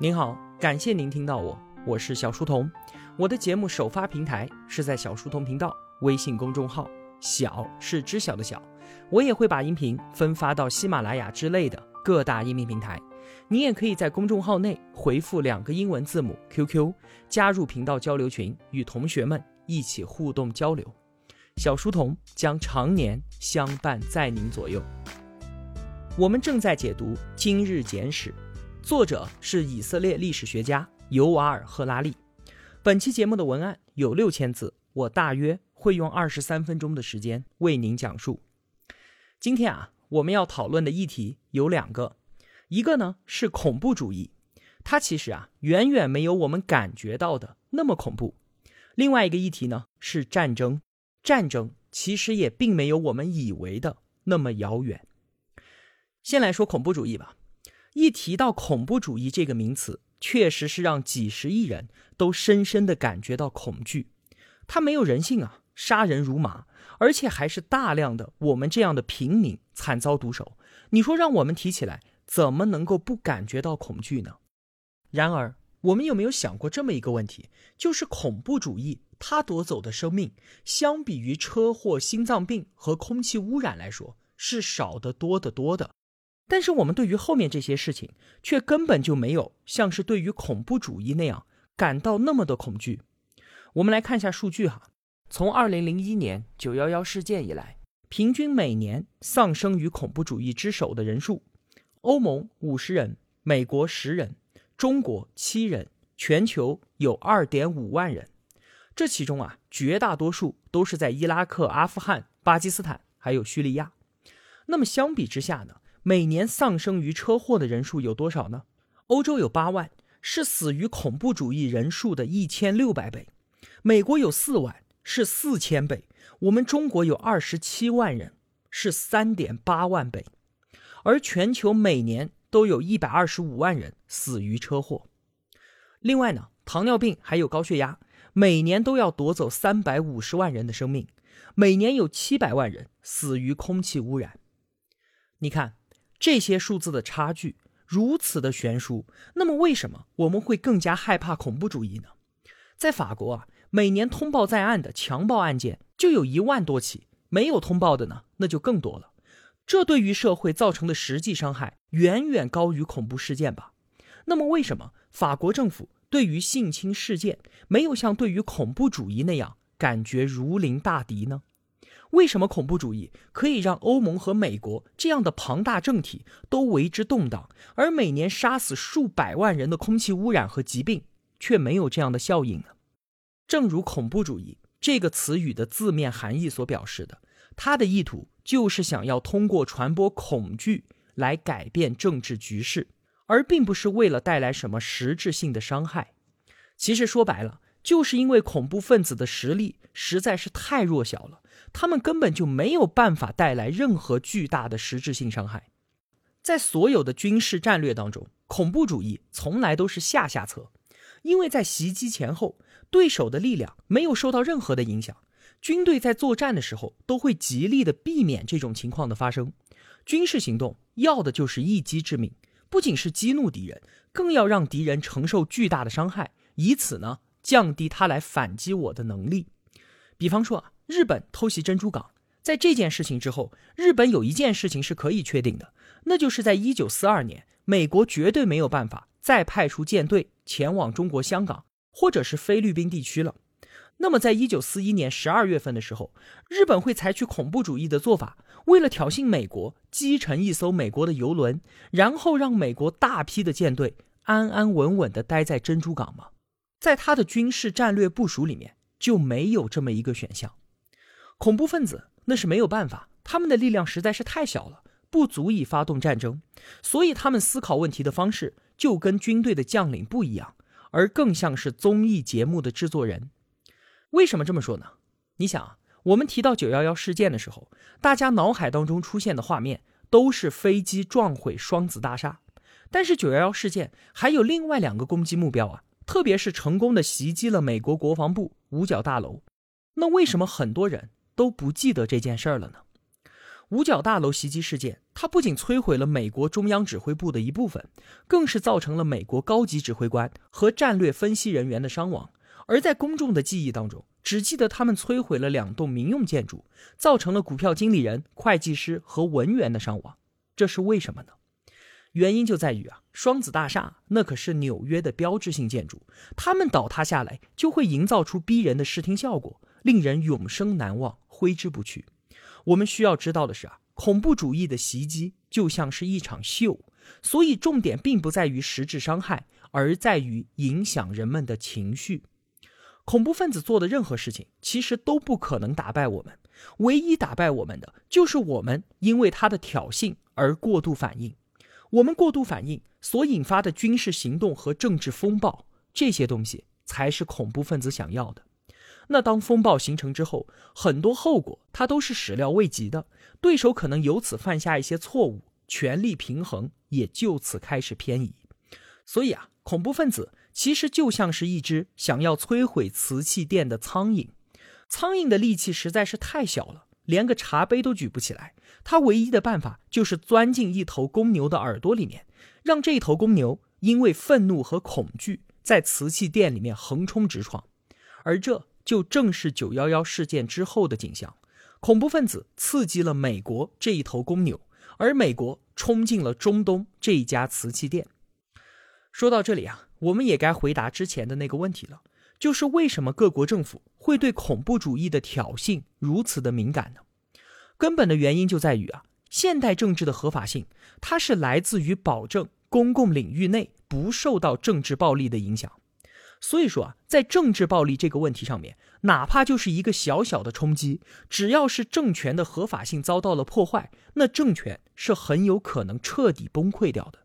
您好，感谢您听到我，我是小书童。我的节目首发平台是在小书童频道微信公众号，小是知晓的小。我也会把音频分发到喜马拉雅之类的各大音频平台。你也可以在公众号内回复两个英文字母 QQ，加入频道交流群，与同学们一起互动交流。小书童将常年相伴在您左右。我们正在解读《今日简史》。作者是以色列历史学家尤瓦尔·赫拉利。本期节目的文案有六千字，我大约会用二十三分钟的时间为您讲述。今天啊，我们要讨论的议题有两个，一个呢是恐怖主义，它其实啊远远没有我们感觉到的那么恐怖；另外一个议题呢是战争，战争其实也并没有我们以为的那么遥远。先来说恐怖主义吧。一提到恐怖主义这个名词，确实是让几十亿人都深深的感觉到恐惧。它没有人性啊，杀人如麻，而且还是大量的我们这样的平民惨遭毒手。你说让我们提起来，怎么能够不感觉到恐惧呢？然而，我们有没有想过这么一个问题？就是恐怖主义它夺走的生命，相比于车祸、心脏病和空气污染来说，是少得多得多的。但是我们对于后面这些事情，却根本就没有像是对于恐怖主义那样感到那么的恐惧。我们来看一下数据哈，从二零零一年九幺幺事件以来，平均每年丧生于恐怖主义之手的人数，欧盟五十人，美国十人，中国七人，全球有二点五万人。这其中啊，绝大多数都是在伊拉克、阿富汗、巴基斯坦还有叙利亚。那么相比之下呢？每年丧生于车祸的人数有多少呢？欧洲有八万，是死于恐怖主义人数的一千六百倍；美国有四万，是四千倍；我们中国有二十七万人，是三点八万倍。而全球每年都有一百二十五万人死于车祸。另外呢，糖尿病还有高血压，每年都要夺走三百五十万人的生命；每年有七百万人死于空气污染。你看。这些数字的差距如此的悬殊，那么为什么我们会更加害怕恐怖主义呢？在法国啊，每年通报在案的强暴案件就有一万多起，没有通报的呢，那就更多了。这对于社会造成的实际伤害远远高于恐怖事件吧？那么为什么法国政府对于性侵事件没有像对于恐怖主义那样感觉如临大敌呢？为什么恐怖主义可以让欧盟和美国这样的庞大政体都为之动荡，而每年杀死数百万人的空气污染和疾病却没有这样的效应呢？正如“恐怖主义”这个词语的字面含义所表示的，它的意图就是想要通过传播恐惧来改变政治局势，而并不是为了带来什么实质性的伤害。其实说白了，就是因为恐怖分子的实力实在是太弱小了。他们根本就没有办法带来任何巨大的实质性伤害，在所有的军事战略当中，恐怖主义从来都是下下策，因为在袭击前后，对手的力量没有受到任何的影响，军队在作战的时候都会极力的避免这种情况的发生。军事行动要的就是一击致命，不仅是激怒敌人，更要让敌人承受巨大的伤害，以此呢降低他来反击我的能力。比方说啊。日本偷袭珍珠港，在这件事情之后，日本有一件事情是可以确定的，那就是在一九四二年，美国绝对没有办法再派出舰队前往中国香港或者是菲律宾地区了。那么，在一九四一年十二月份的时候，日本会采取恐怖主义的做法，为了挑衅美国，击沉一艘美国的游轮，然后让美国大批的舰队安安稳稳地待在珍珠港吗？在他的军事战略部署里面就没有这么一个选项。恐怖分子那是没有办法，他们的力量实在是太小了，不足以发动战争，所以他们思考问题的方式就跟军队的将领不一样，而更像是综艺节目的制作人。为什么这么说呢？你想啊，我们提到九幺幺事件的时候，大家脑海当中出现的画面都是飞机撞毁双子大厦，但是九幺幺事件还有另外两个攻击目标啊，特别是成功的袭击了美国国防部五角大楼。那为什么很多人？都不记得这件事儿了呢？五角大楼袭击事件，它不仅摧毁了美国中央指挥部的一部分，更是造成了美国高级指挥官和战略分析人员的伤亡。而在公众的记忆当中，只记得他们摧毁了两栋民用建筑，造成了股票经理人、会计师和文员的伤亡。这是为什么呢？原因就在于啊，双子大厦那可是纽约的标志性建筑，它们倒塌下来就会营造出逼人的视听效果，令人永生难忘，挥之不去。我们需要知道的是啊，恐怖主义的袭击就像是一场秀，所以重点并不在于实质伤害，而在于影响人们的情绪。恐怖分子做的任何事情，其实都不可能打败我们，唯一打败我们的，就是我们因为他的挑衅而过度反应。我们过度反应所引发的军事行动和政治风暴，这些东西才是恐怖分子想要的。那当风暴形成之后，很多后果他都是始料未及的，对手可能由此犯下一些错误，权力平衡也就此开始偏移。所以啊，恐怖分子其实就像是一只想要摧毁瓷器店的苍蝇，苍蝇的力气实在是太小了，连个茶杯都举不起来。他唯一的办法就是钻进一头公牛的耳朵里面，让这头公牛因为愤怒和恐惧，在瓷器店里面横冲直闯，而这。就正是九幺幺事件之后的景象，恐怖分子刺激了美国这一头公牛，而美国冲进了中东这一家瓷器店。说到这里啊，我们也该回答之前的那个问题了，就是为什么各国政府会对恐怖主义的挑衅如此的敏感呢？根本的原因就在于啊，现代政治的合法性，它是来自于保证公共领域内不受到政治暴力的影响。所以说啊，在政治暴力这个问题上面，哪怕就是一个小小的冲击，只要是政权的合法性遭到了破坏，那政权是很有可能彻底崩溃掉的。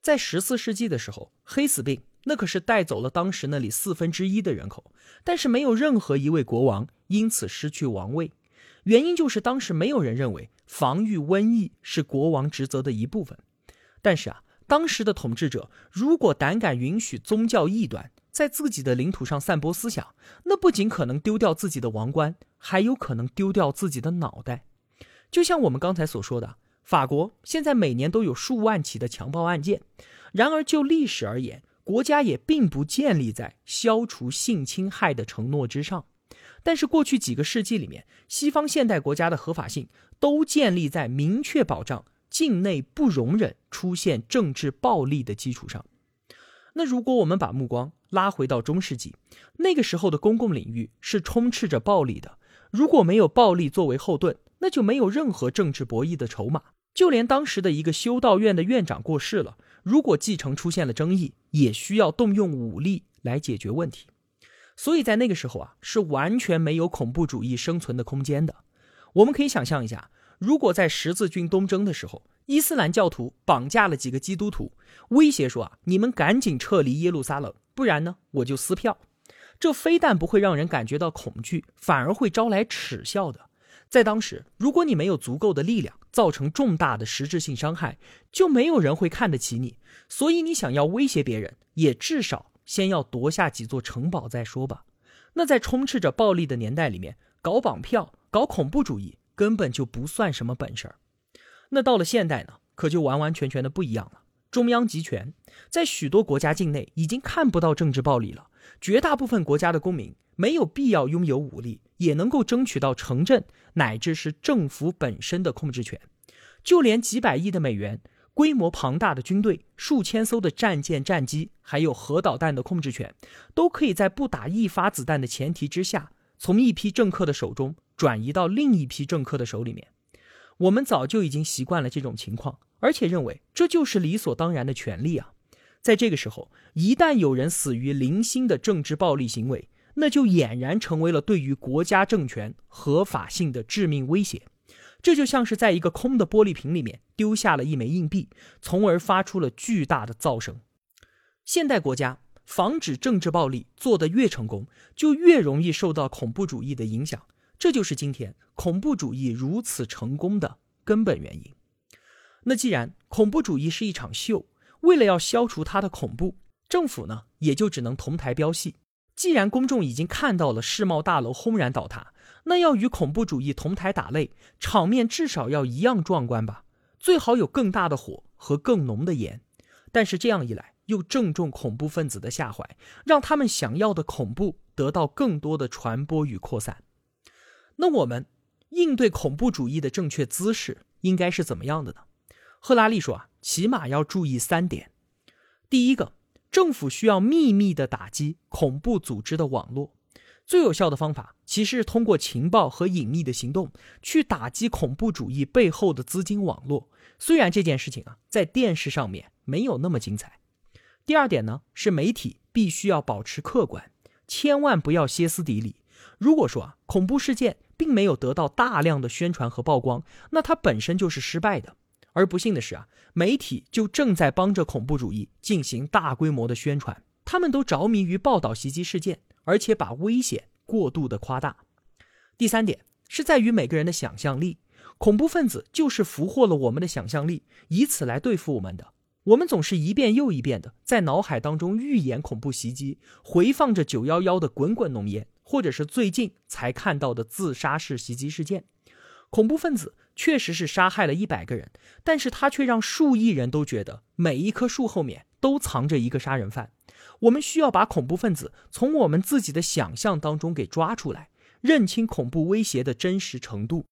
在十四世纪的时候，黑死病那可是带走了当时那里四分之一的人口，但是没有任何一位国王因此失去王位，原因就是当时没有人认为防御瘟疫是国王职责的一部分。但是啊，当时的统治者如果胆敢允许宗教异端，在自己的领土上散播思想，那不仅可能丢掉自己的王冠，还有可能丢掉自己的脑袋。就像我们刚才所说的，法国现在每年都有数万起的强暴案件。然而就历史而言，国家也并不建立在消除性侵害的承诺之上。但是过去几个世纪里面，西方现代国家的合法性都建立在明确保障境内不容忍出现政治暴力的基础上。那如果我们把目光拉回到中世纪，那个时候的公共领域是充斥着暴力的。如果没有暴力作为后盾，那就没有任何政治博弈的筹码。就连当时的一个修道院的院长过世了，如果继承出现了争议，也需要动用武力来解决问题。所以在那个时候啊，是完全没有恐怖主义生存的空间的。我们可以想象一下，如果在十字军东征的时候，伊斯兰教徒绑架了几个基督徒，威胁说：“啊，你们赶紧撤离耶路撒冷，不然呢，我就撕票。”这非但不会让人感觉到恐惧，反而会招来耻笑的。在当时，如果你没有足够的力量，造成重大的实质性伤害，就没有人会看得起你。所以，你想要威胁别人，也至少先要夺下几座城堡再说吧。那在充斥着暴力的年代里面，搞绑票、搞恐怖主义，根本就不算什么本事儿。那到了现代呢，可就完完全全的不一样了。中央集权，在许多国家境内已经看不到政治暴力了。绝大部分国家的公民没有必要拥有武力，也能够争取到城镇乃至是政府本身的控制权。就连几百亿的美元、规模庞大的军队、数千艘的战舰、战机，还有核导弹的控制权，都可以在不打一发子弹的前提之下，从一批政客的手中转移到另一批政客的手里面。我们早就已经习惯了这种情况，而且认为这就是理所当然的权利啊！在这个时候，一旦有人死于零星的政治暴力行为，那就俨然成为了对于国家政权合法性的致命威胁。这就像是在一个空的玻璃瓶里面丢下了一枚硬币，从而发出了巨大的噪声。现代国家防止政治暴力做得越成功，就越容易受到恐怖主义的影响。这就是今天恐怖主义如此成功的根本原因。那既然恐怖主义是一场秀，为了要消除它的恐怖，政府呢也就只能同台飙戏。既然公众已经看到了世贸大楼轰然倒塌，那要与恐怖主义同台打擂，场面至少要一样壮观吧？最好有更大的火和更浓的烟。但是这样一来，又正中恐怖分子的下怀，让他们想要的恐怖得到更多的传播与扩散。那我们应对恐怖主义的正确姿势应该是怎么样的呢？赫拉利说啊，起码要注意三点。第一个，政府需要秘密的打击恐怖组织的网络。最有效的方法其实是通过情报和隐秘的行动去打击恐怖主义背后的资金网络。虽然这件事情啊，在电视上面没有那么精彩。第二点呢，是媒体必须要保持客观，千万不要歇斯底里。如果说啊，恐怖事件并没有得到大量的宣传和曝光，那它本身就是失败的。而不幸的是啊，媒体就正在帮着恐怖主义进行大规模的宣传，他们都着迷于报道袭击事件，而且把危险过度的夸大。第三点是在于每个人的想象力，恐怖分子就是俘获了我们的想象力，以此来对付我们的。我们总是一遍又一遍的在脑海当中预演恐怖袭击，回放着九幺幺的滚滚浓烟，或者是最近才看到的自杀式袭击事件。恐怖分子确实是杀害了一百个人，但是他却让数亿人都觉得每一棵树后面都藏着一个杀人犯。我们需要把恐怖分子从我们自己的想象当中给抓出来，认清恐怖威胁的真实程度。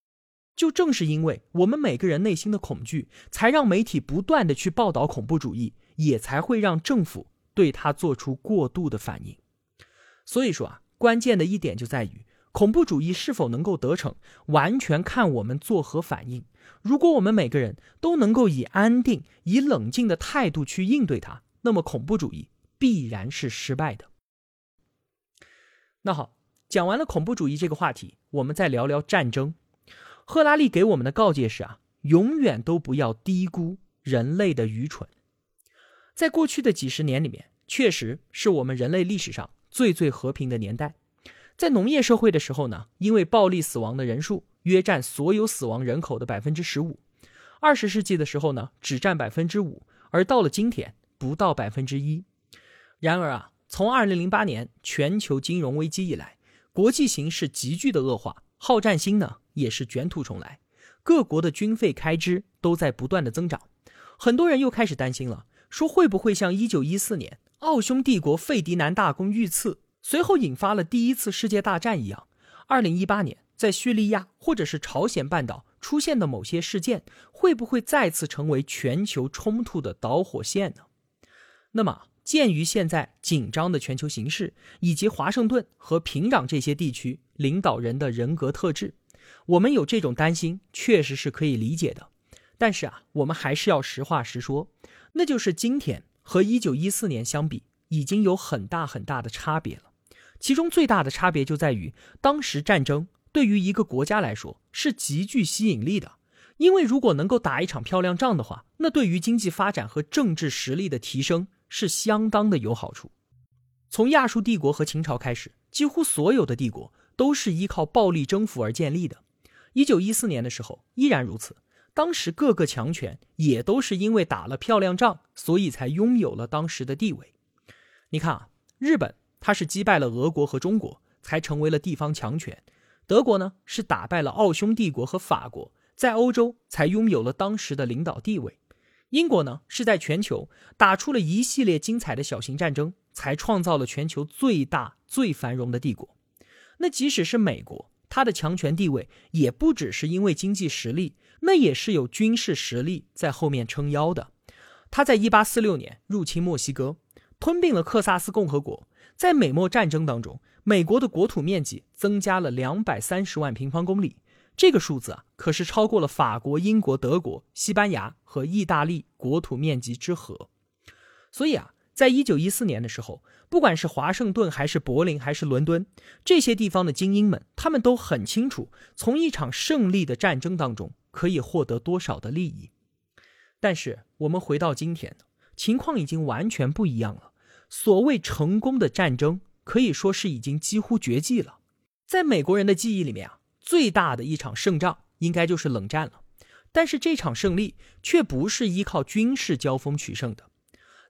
就正是因为我们每个人内心的恐惧，才让媒体不断的去报道恐怖主义，也才会让政府对他做出过度的反应。所以说啊，关键的一点就在于恐怖主义是否能够得逞，完全看我们作何反应。如果我们每个人都能够以安定、以冷静的态度去应对它，那么恐怖主义必然是失败的。那好，讲完了恐怖主义这个话题，我们再聊聊战争。赫拉利给我们的告诫是啊，永远都不要低估人类的愚蠢。在过去的几十年里面，确实是我们人类历史上最最和平的年代。在农业社会的时候呢，因为暴力死亡的人数约占所有死亡人口的百分之十五。二十世纪的时候呢，只占百分之五，而到了今天，不到百分之一。然而啊，从二零零八年全球金融危机以来，国际形势急剧的恶化，好战心呢？也是卷土重来，各国的军费开支都在不断的增长，很多人又开始担心了，说会不会像一九一四年奥匈帝国费迪南大公遇刺，随后引发了第一次世界大战一样，二零一八年在叙利亚或者是朝鲜半岛出现的某些事件，会不会再次成为全球冲突的导火线呢？那么，鉴于现在紧张的全球形势，以及华盛顿和平壤这些地区领导人的人格特质。我们有这种担心，确实是可以理解的，但是啊，我们还是要实话实说，那就是今天和一九一四年相比，已经有很大很大的差别了。其中最大的差别就在于，当时战争对于一个国家来说是极具吸引力的，因为如果能够打一场漂亮仗的话，那对于经济发展和政治实力的提升是相当的有好处。从亚述帝国和秦朝开始，几乎所有的帝国。都是依靠暴力征服而建立的。一九一四年的时候依然如此。当时各个强权也都是因为打了漂亮仗，所以才拥有了当时的地位。你看啊，日本它是击败了俄国和中国，才成为了地方强权；德国呢是打败了奥匈帝国和法国，在欧洲才拥有了当时的领导地位；英国呢是在全球打出了一系列精彩的小型战争，才创造了全球最大最繁荣的帝国。那即使是美国，它的强权地位也不只是因为经济实力，那也是有军事实力在后面撑腰的。他在1846年入侵墨西哥，吞并了克萨斯共和国。在美墨战争当中，美国的国土面积增加了230万平方公里，这个数字啊，可是超过了法国、英国、德国、西班牙和意大利国土面积之和。所以啊。在一九一四年的时候，不管是华盛顿还是柏林还是伦敦，这些地方的精英们，他们都很清楚，从一场胜利的战争当中可以获得多少的利益。但是我们回到今天，情况已经完全不一样了。所谓成功的战争，可以说是已经几乎绝迹了。在美国人的记忆里面啊，最大的一场胜仗应该就是冷战了。但是这场胜利却不是依靠军事交锋取胜的。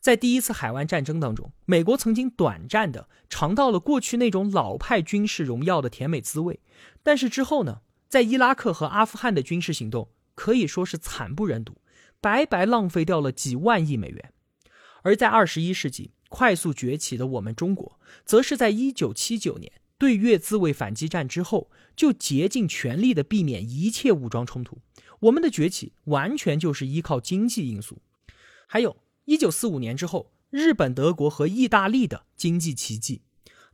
在第一次海湾战争当中，美国曾经短暂的尝到了过去那种老派军事荣耀的甜美滋味，但是之后呢，在伊拉克和阿富汗的军事行动可以说是惨不忍睹，白白浪费掉了几万亿美元。而在二十一世纪快速崛起的我们中国，则是在一九七九年对越自卫反击战之后，就竭尽全力的避免一切武装冲突。我们的崛起完全就是依靠经济因素，还有。一九四五年之后，日本、德国和意大利的经济奇迹，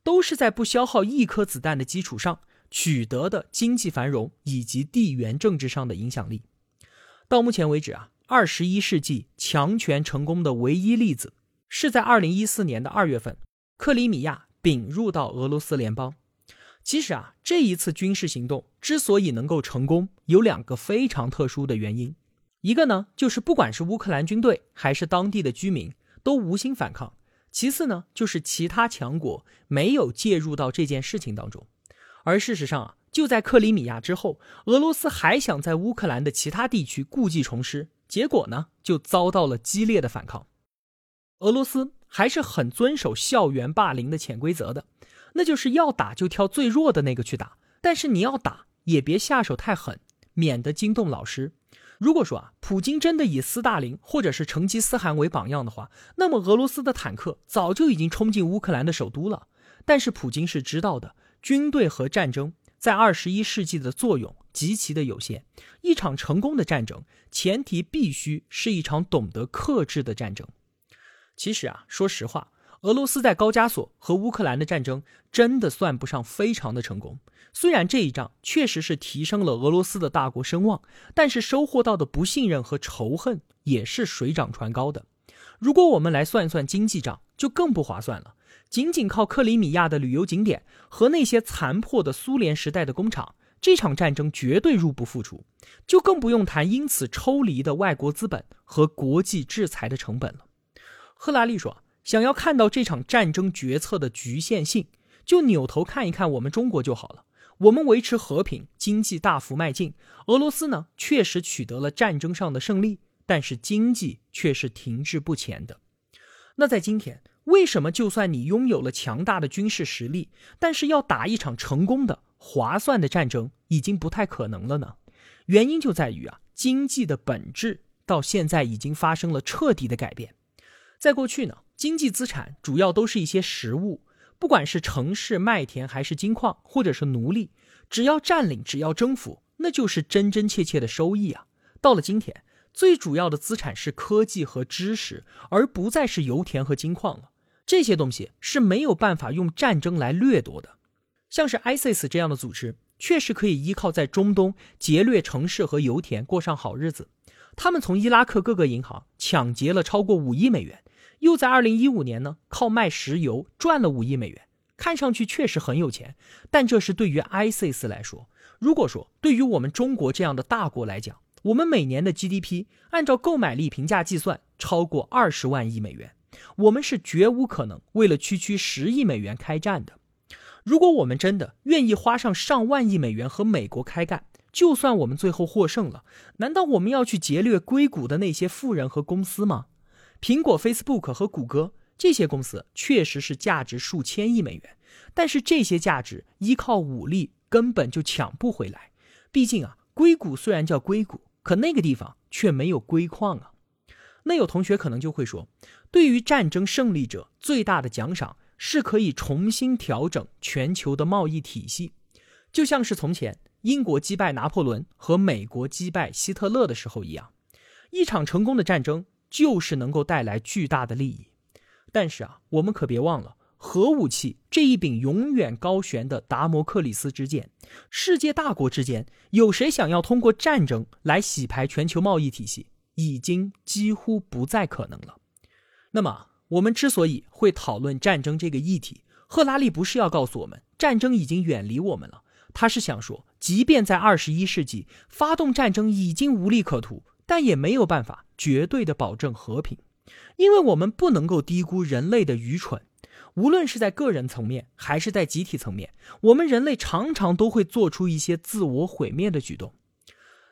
都是在不消耗一颗子弹的基础上取得的经济繁荣以及地缘政治上的影响力。到目前为止啊，二十一世纪强权成功的唯一例子，是在二零一四年的二月份，克里米亚并入到俄罗斯联邦。其实啊，这一次军事行动之所以能够成功，有两个非常特殊的原因。一个呢，就是不管是乌克兰军队还是当地的居民都无心反抗；其次呢，就是其他强国没有介入到这件事情当中。而事实上啊，就在克里米亚之后，俄罗斯还想在乌克兰的其他地区故技重施，结果呢，就遭到了激烈的反抗。俄罗斯还是很遵守校园霸凌的潜规则的，那就是要打就挑最弱的那个去打，但是你要打也别下手太狠，免得惊动老师。如果说啊，普京真的以斯大林或者是成吉思汗为榜样的话，那么俄罗斯的坦克早就已经冲进乌克兰的首都了。但是普京是知道的，军队和战争在二十一世纪的作用极其的有限。一场成功的战争，前提必须是一场懂得克制的战争。其实啊，说实话。俄罗斯在高加索和乌克兰的战争真的算不上非常的成功。虽然这一仗确实是提升了俄罗斯的大国声望，但是收获到的不信任和仇恨也是水涨船高的。如果我们来算一算经济账，就更不划算了。仅仅靠克里米亚的旅游景点和那些残破的苏联时代的工厂，这场战争绝对入不敷出，就更不用谈因此抽离的外国资本和国际制裁的成本了。赫拉利说。想要看到这场战争决策的局限性，就扭头看一看我们中国就好了。我们维持和平，经济大幅迈进。俄罗斯呢，确实取得了战争上的胜利，但是经济却是停滞不前的。那在今天，为什么就算你拥有了强大的军事实力，但是要打一场成功的、划算的战争，已经不太可能了呢？原因就在于啊，经济的本质到现在已经发生了彻底的改变。在过去呢。经济资产主要都是一些实物，不管是城市、麦田，还是金矿，或者是奴隶，只要占领，只要征服，那就是真真切切的收益啊。到了今天，最主要的资产是科技和知识，而不再是油田和金矿了。这些东西是没有办法用战争来掠夺的。像是 ISIS 这样的组织，确实可以依靠在中东劫掠城市和油田过上好日子。他们从伊拉克各个银行抢劫了超过五亿美元。又在二零一五年呢，靠卖石油赚了五亿美元，看上去确实很有钱。但这是对于 ISIS 来说，如果说对于我们中国这样的大国来讲，我们每年的 GDP 按照购买力评价计算超过二十万亿美元，我们是绝无可能为了区区十亿美元开战的。如果我们真的愿意花上上万亿美元和美国开干，就算我们最后获胜了，难道我们要去劫掠硅谷的那些富人和公司吗？苹果、Facebook 和谷歌这些公司确实是价值数千亿美元，但是这些价值依靠武力根本就抢不回来。毕竟啊，硅谷虽然叫硅谷，可那个地方却没有硅矿啊。那有同学可能就会说，对于战争胜利者，最大的奖赏是可以重新调整全球的贸易体系，就像是从前英国击败拿破仑和美国击败希特勒的时候一样，一场成功的战争。就是能够带来巨大的利益，但是啊，我们可别忘了，核武器这一柄永远高悬的达摩克里斯之剑，世界大国之间有谁想要通过战争来洗牌全球贸易体系，已经几乎不再可能了。那么，我们之所以会讨论战争这个议题，赫拉利不是要告诉我们战争已经远离我们了，他是想说，即便在二十一世纪，发动战争已经无利可图。但也没有办法绝对的保证和平，因为我们不能够低估人类的愚蠢。无论是在个人层面还是在集体层面，我们人类常常都会做出一些自我毁灭的举动。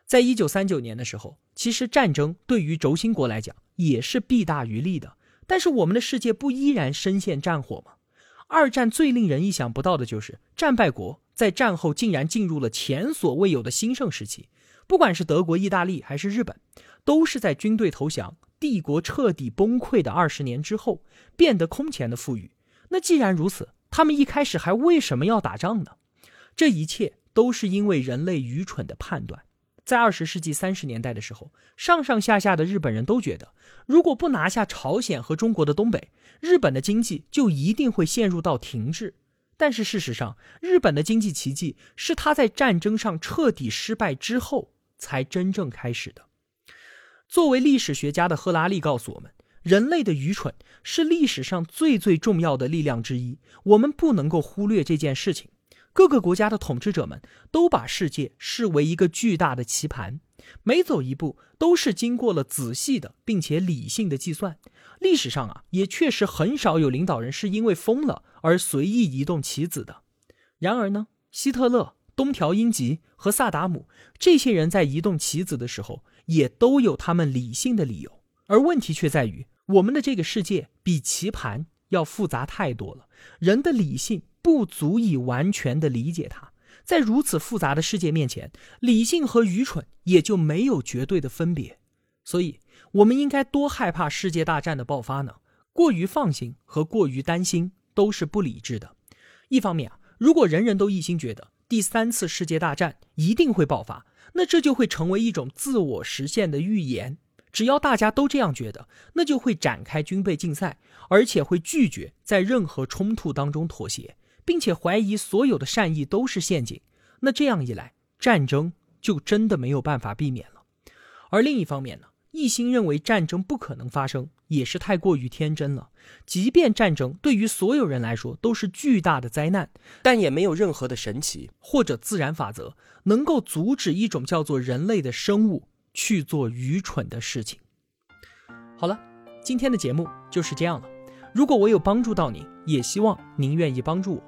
在一九三九年的时候，其实战争对于轴心国来讲也是弊大于利的。但是我们的世界不依然深陷战火吗？二战最令人意想不到的就是战败国在战后竟然进入了前所未有的兴盛时期。不管是德国、意大利还是日本，都是在军队投降、帝国彻底崩溃的二十年之后变得空前的富裕。那既然如此，他们一开始还为什么要打仗呢？这一切都是因为人类愚蠢的判断。在二十世纪三十年代的时候，上上下下的日本人都觉得，如果不拿下朝鲜和中国的东北，日本的经济就一定会陷入到停滞。但是事实上，日本的经济奇迹是他在战争上彻底失败之后才真正开始的。作为历史学家的赫拉利告诉我们，人类的愚蠢是历史上最最重要的力量之一，我们不能够忽略这件事情。各个国家的统治者们都把世界视为一个巨大的棋盘，每走一步都是经过了仔细的并且理性的计算。历史上啊，也确实很少有领导人是因为疯了而随意移动棋子的。然而呢，希特勒、东条英机和萨达姆这些人在移动棋子的时候，也都有他们理性的理由。而问题却在于，我们的这个世界比棋盘要复杂太多了，人的理性。不足以完全的理解它，在如此复杂的世界面前，理性和愚蠢也就没有绝对的分别。所以，我们应该多害怕世界大战的爆发呢？过于放心和过于担心都是不理智的。一方面啊，如果人人都一心觉得第三次世界大战一定会爆发，那这就会成为一种自我实现的预言。只要大家都这样觉得，那就会展开军备竞赛，而且会拒绝在任何冲突当中妥协。并且怀疑所有的善意都是陷阱，那这样一来，战争就真的没有办法避免了。而另一方面呢，一心认为战争不可能发生，也是太过于天真了。即便战争对于所有人来说都是巨大的灾难，但也没有任何的神奇或者自然法则能够阻止一种叫做人类的生物去做愚蠢的事情。好了，今天的节目就是这样了。如果我有帮助到您，也希望您愿意帮助我。